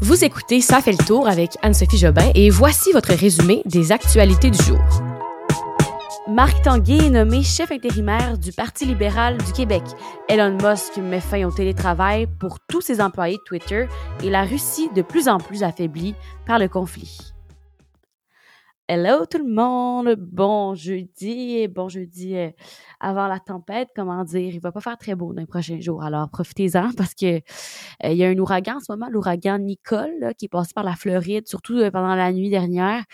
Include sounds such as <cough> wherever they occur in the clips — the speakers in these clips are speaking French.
Vous écoutez Ça fait le tour avec Anne-Sophie Jobin et voici votre résumé des actualités du jour. Marc Tanguay est nommé chef intérimaire du Parti libéral du Québec. Elon Musk met fin au télétravail pour tous ses employés de Twitter et la Russie de plus en plus affaiblie par le conflit. Hello tout le monde, bon jeudi, bon jeudi euh, avant la tempête, comment dire, il va pas faire très beau dans les prochains jours, alors profitez-en parce que euh, il y a un ouragan en ce moment, l'ouragan Nicole, qui est passé par la Floride, surtout euh, pendant la nuit dernière,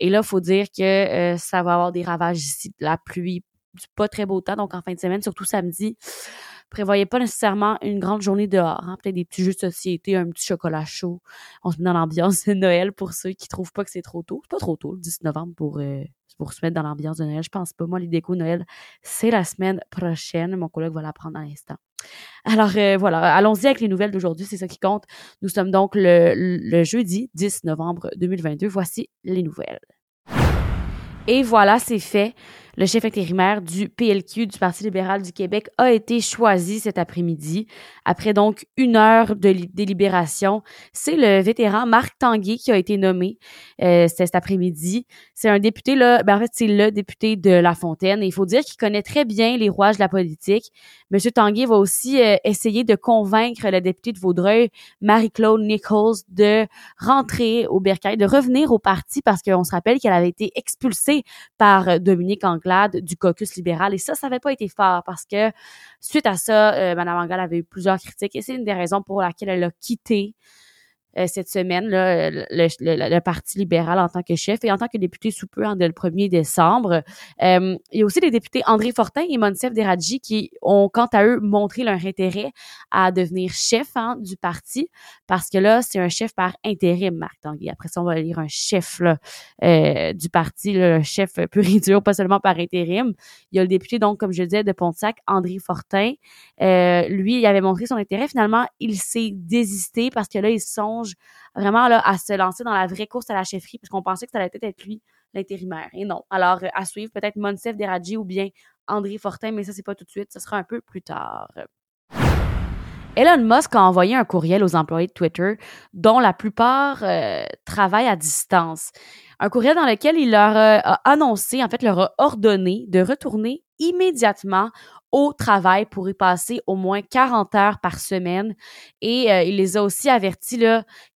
et là, il faut dire que ça va avoir des ravages ici, la pluie, pas très beau temps, donc en fin de semaine, surtout samedi, prévoyez pas nécessairement une grande journée dehors. Hein. Peut-être des petits jeux de société, un petit chocolat chaud. On se met dans l'ambiance de Noël pour ceux qui trouvent pas que c'est trop tôt. C'est pas trop tôt, le 10 novembre, pour, euh, pour se mettre dans l'ambiance de Noël. Je pense pas. Moi, les décos Noël, c'est la semaine prochaine. Mon collègue va l'apprendre à l'instant. Alors euh, voilà, allons-y avec les nouvelles d'aujourd'hui, c'est ça qui compte. Nous sommes donc le, le jeudi 10 novembre 2022. Voici les nouvelles. Et voilà, c'est fait. Le chef intérimaire du PLQ du Parti libéral du Québec a été choisi cet après-midi. Après donc une heure de délibération, c'est le vétéran Marc Tanguay qui a été nommé euh, cet après-midi. C'est un député là, ben en fait c'est le député de La Fontaine. Et il faut dire qu'il connaît très bien les rouages de la politique. Monsieur Tanguay va aussi euh, essayer de convaincre la députée de Vaudreuil, Marie-Claude Nichols, de rentrer au Bercail, de revenir au parti parce qu'on se rappelle qu'elle avait été expulsée par Dominique Anglade du caucus libéral. Et ça, ça n'avait pas été fort parce que suite à ça, euh, Mme Angal avait eu plusieurs critiques et c'est une des raisons pour laquelle elle a quitté euh, cette semaine, là, le, le, Parti libéral en tant que chef et en tant que député sous peu, en, le 1er décembre. Euh, il y a aussi les députés André Fortin et Monsef Deradji qui ont, quant à eux, montré leur intérêt à devenir chef hein, du parti parce que là, c'est un chef par intérim, Marc Tanguy. Après ça, on va lire un chef là, euh, du parti, le chef pur et dur, pas seulement par intérim. Il y a le député, donc, comme je disais, de Pontiac, André Fortin. Euh, lui, il avait montré son intérêt. Finalement, il s'est désisté parce que là, ils sont vraiment là, à se lancer dans la vraie course à la chefferie, parce qu'on pensait que ça allait peut-être être lui, l'intérimaire. Et non. Alors, euh, à suivre, peut-être Monsef Deradji ou bien André Fortin, mais ça, c'est pas tout de suite, ce sera un peu plus tard. Elon Musk a envoyé un courriel aux employés de Twitter, dont la plupart euh, travaillent à distance. Un courriel dans lequel il leur a annoncé, en fait, leur a ordonné de retourner immédiatement au travail pour y passer au moins 40 heures par semaine. Et euh, il les a aussi avertis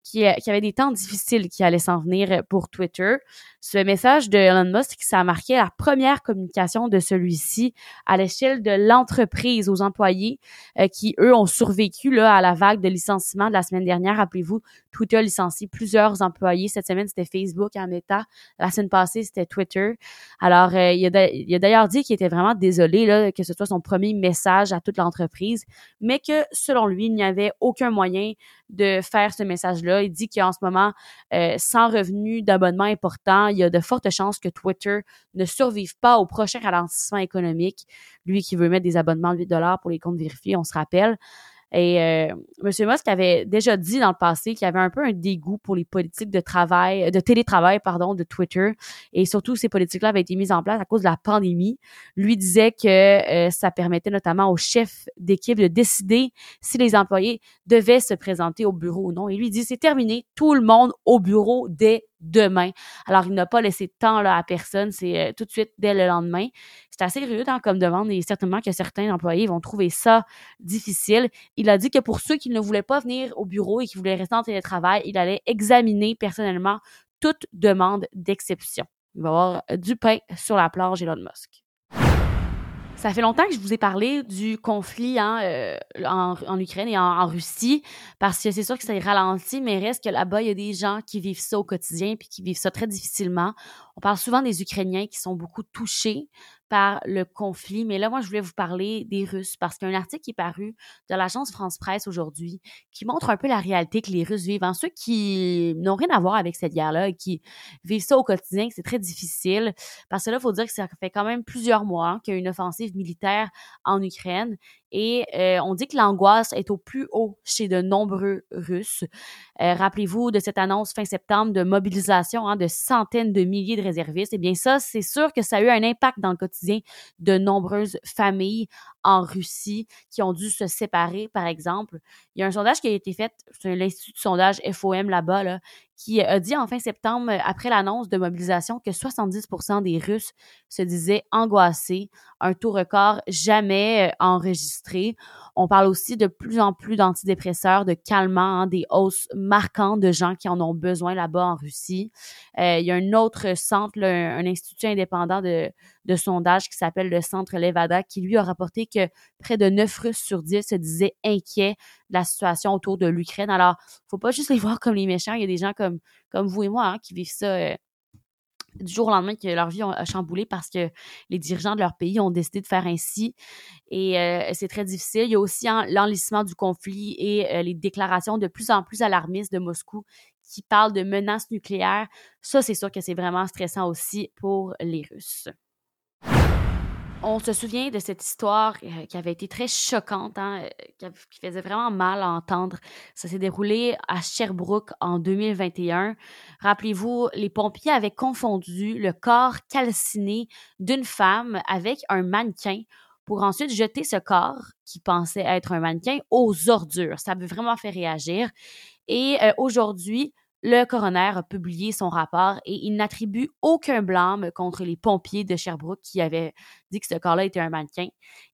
qu'il y avait des temps difficiles qui allaient s'en venir pour Twitter. Ce message de Elon Musk, ça a marqué la première communication de celui-ci à l'échelle de l'entreprise aux employés euh, qui, eux, ont survécu là, à la vague de licenciement de la semaine dernière. Rappelez-vous, Twitter a licencié plusieurs employés. Cette semaine, c'était Facebook en Meta. La semaine passée, c'était Twitter. Alors, euh, il a d'ailleurs dit qu'il était vraiment désolé que ce soit son premier message à toute l'entreprise, mais que selon lui, il n'y avait aucun moyen de faire ce message-là. Il dit qu'en ce moment, euh, sans revenu d'abonnement important, il y a de fortes chances que Twitter ne survive pas au prochain ralentissement économique. Lui qui veut mettre des abonnements de 8 dollars pour les comptes vérifiés, on se rappelle. Et euh, M. Musk avait déjà dit dans le passé qu'il avait un peu un dégoût pour les politiques de travail, de télétravail, pardon, de Twitter. Et surtout, ces politiques-là avaient été mises en place à cause de la pandémie. Lui disait que euh, ça permettait notamment aux chefs d'équipe de décider si les employés devaient se présenter au bureau ou non. Et lui dit, c'est terminé, tout le monde au bureau dès demain. Alors, il n'a pas laissé de temps à personne, c'est euh, tout de suite dès le lendemain. C'est assez rude hein, comme demande et certainement que certains employés vont trouver ça difficile. Il a dit que pour ceux qui ne voulaient pas venir au bureau et qui voulaient rester en télétravail, il allait examiner personnellement toute demande d'exception. Il va y avoir du pain sur la plage Elon Musk. Ça fait longtemps que je vous ai parlé du conflit hein, euh, en, Ukraine et en, Russie, parce que c'est sûr que ça est ralenti, mais reste que là-bas, il y a des gens qui vivent ça au quotidien puis qui vivent ça très difficilement. On parle souvent des Ukrainiens qui sont beaucoup touchés par le conflit. Mais là, moi, je voulais vous parler des Russes parce qu'il y a un article qui est paru de l'agence France Presse aujourd'hui qui montre un peu la réalité que les Russes vivent. En ceux qui n'ont rien à voir avec cette guerre-là et qui vivent ça au quotidien, c'est très difficile. Parce que là, il faut dire que ça fait quand même plusieurs mois qu'il y a une offensive militaire en Ukraine et euh, on dit que l'angoisse est au plus haut chez de nombreux Russes. Euh, rappelez-vous de cette annonce fin septembre de mobilisation hein, de centaines de milliers de réservistes. Eh bien ça, c'est sûr que ça a eu un impact dans le quotidien de nombreuses familles en Russie qui ont dû se séparer, par exemple. Il y a un sondage qui a été fait, c'est l'Institut de sondage FOM là-bas, là, qui a dit en fin septembre, après l'annonce de mobilisation, que 70% des Russes se disaient angoissés, un taux record jamais euh, enregistré. On parle aussi de plus en plus d'antidépresseurs, de calmants, hein, des hausses marquantes de gens qui en ont besoin là-bas en Russie. Euh, il y a un autre centre, un, institut indépendant de, de sondage qui s'appelle le Centre Levada, qui lui a rapporté que près de 9 Russes sur 10 se disaient inquiets de la situation autour de l'Ukraine. Alors, faut pas juste les <laughs> voir comme les méchants. Il y a des gens comme, comme vous et moi hein, qui vivent ça euh, du jour au lendemain que leur vie a chamboulé parce que les dirigeants de leur pays ont décidé de faire ainsi. Et euh, c'est très difficile. Il y a aussi l'enlissement du conflit et euh, les déclarations de plus en plus alarmistes de Moscou qui parlent de menaces nucléaires. Ça, c'est sûr que c'est vraiment stressant aussi pour les Russes. On se souvient de cette histoire euh, qui avait été très choquante, hein, euh, qui, faisait vraiment mal à entendre. Ça s'est déroulé à Sherbrooke en 2021. Rappelez-vous, les pompiers avaient confondu le corps calciné d'une femme avec un mannequin pour ensuite jeter ce corps, qui pensait être un mannequin, aux ordures. Ça avait vraiment fait réagir. Et euh, aujourd'hui, le coroner a publié son rapport et il n'attribue aucun blâme contre les pompiers de Sherbrooke qui avaient dit que ce corps-là était un mannequin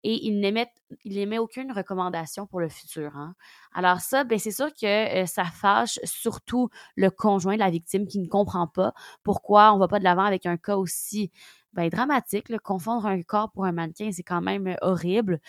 et il n'émet, il aucune recommandation pour le futur. Hein. Alors ça, ben c'est sûr que euh, ça fâche surtout le conjoint de la victime qui ne comprend pas pourquoi on va pas de l'avant avec un cas aussi ben, dramatique. Confondre un corps pour un mannequin, c'est quand même euh, horrible.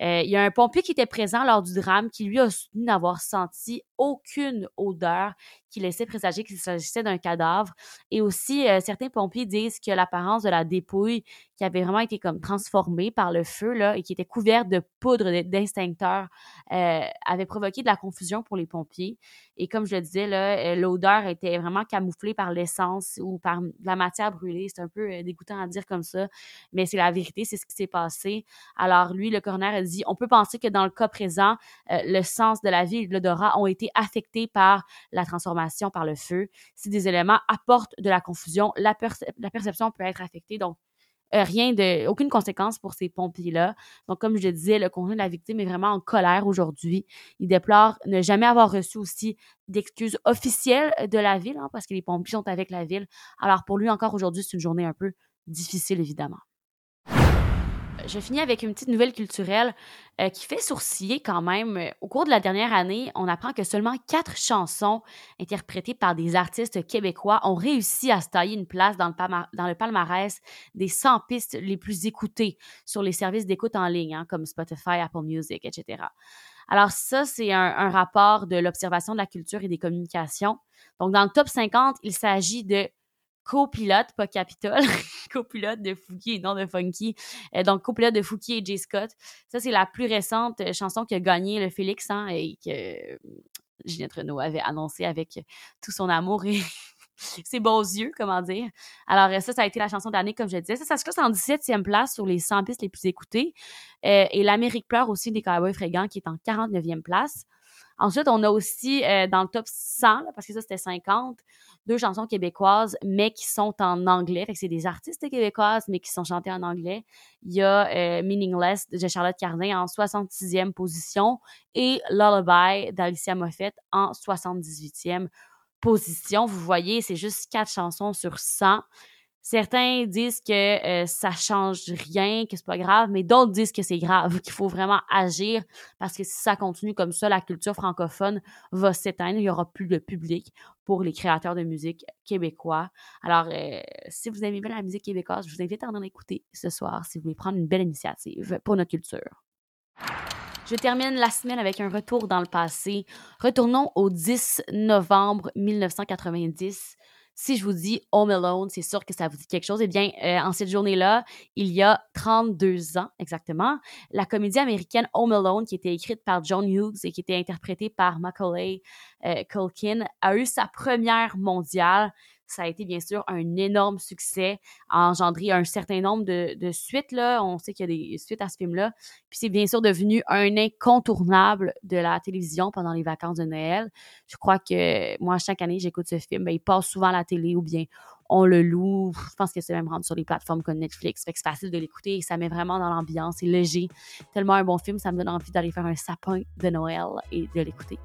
Euh, il y a un pompier qui était présent lors du drame qui lui a soutenu n'avoir senti aucune odeur qui laissait présager qu'il s'agissait d'un cadavre. Et aussi, euh, certains pompiers disent que l'apparence de la dépouille qui avait vraiment été comme transformée par le feu là, et qui était couverte de poudre d'instincteur avait provoqué de la confusion pour les pompiers. Et comme je le disais, là, l'odeur était vraiment camouflée par l'essence ou par la matière brûlée. C'est un peu dégoûtant à dire comme ça, mais c'est la vérité, c'est ce qui s'est passé. Alors lui, le coroner a dit, on peut penser que dans le cas présent, euh, le sens de la vie et de l'odorat ont été affectés par la transformation par le feu. Si des éléments apportent de la confusion, la, perception peut être affectée. Donc, euh, rien de, aucune conséquence pour ces pompiers-là. Donc, comme je le disais, le conjoint de la victime est vraiment en colère aujourd'hui. Il déplore ne jamais avoir reçu aussi d'excuses officielles de la ville, hein, parce que les pompiers sont avec la ville. Alors, pour lui, encore aujourd'hui, c'est une journée un peu difficile, évidemment. Je finis avec une petite nouvelle culturelle euh, qui fait sourciller quand même. Au cours de la dernière année, on apprend que seulement quatre chansons interprétées par des artistes québécois ont réussi à se tailler une place dans le, palmarès des 100 pistes les plus écoutées sur les services d'écoute en ligne, hein, comme Spotify, Apple Music, etc. Alors ça, c'est un, un rapport de l'observation de la culture et des communications. Donc, dans le top 50, il s'agit de copilote, pas Capitol, <laughs> copilote de Fouki et non de Funky. Euh, donc, copilote de Fouki et Jay Scott. Ça, c'est la plus récente euh, chanson qui a gagné le Félix hein, et que euh, Ginette Renault avait annoncé avec tout son amour et <laughs> ses beaux yeux, comment dire. Alors, ça, ça a été la chanson d'année, comme je disais. Ça, ça se classe en 17e place sur les 100 pistes les plus écoutées. et l'Amérique pleure aussi des Cowboys fréquents qui est en 49e place. Ensuite, on a aussi dans le top 100, parce que ça, c'était 50, deux chansons québécoises, mais qui sont en anglais. C'est des artistes québécoises, mais qui sont chantées en anglais. Il y a euh, Meaningless de Charlotte Cardin en 66e position et Lullaby d'Alicia Moffett en 78e position. Vous voyez, c'est juste quatre chansons sur 100. Certains disent que euh, ça change rien, que c'est pas grave, mais d'autres disent que c'est grave, qu'il faut vraiment agir parce que si ça continue comme ça, la culture francophone va s'éteindre, il y aura plus de public pour les créateurs de musique québécois. Alors, euh, si vous aimez bien la musique québécoise, je vous invite à en écouter ce soir si vous voulez prendre une belle initiative pour notre culture. Je termine la semaine avec un retour dans le passé. Retournons au 10 novembre 1990 si je vous dis Home Alone, c'est sûr que ça vous dit quelque chose. Eh bien, euh, en cette journée-là, il y a 32 ans exactement, la comédie américaine Home Alone, qui était écrite par John Hughes et qui était interprétée par Macaulay euh, Culkin, a eu sa première mondiale. Ça a été bien sûr un énorme succès, a engendré un certain nombre de, suites. Là. On sait qu'il y a des suites à ce film-là. Puis c'est bien sûr devenu un incontournable de la télévision pendant les vacances de Noël. Je crois que moi, chaque année, j'écoute ce film. Ben, il passe souvent à la télé ou bien on le loue. Je pense que c'est même rendu sur les plateformes comme Netflix. Fait que c'est facile de l'écouter et ça met vraiment dans l'ambiance. C'est léger. Tellement un bon film, ça me donne envie d'aller faire un sapin de Noël et de l'écouter.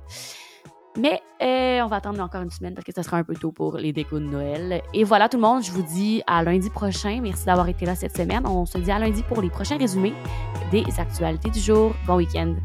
Mais euh, on va attendre encore une semaine parce que ça sera un peu tôt pour les décos de Noël. Et voilà tout le monde, je vous dis à lundi prochain. Merci d'avoir été là cette semaine. On se dit à lundi pour les prochains résumés des actualités du jour. Bon week-end.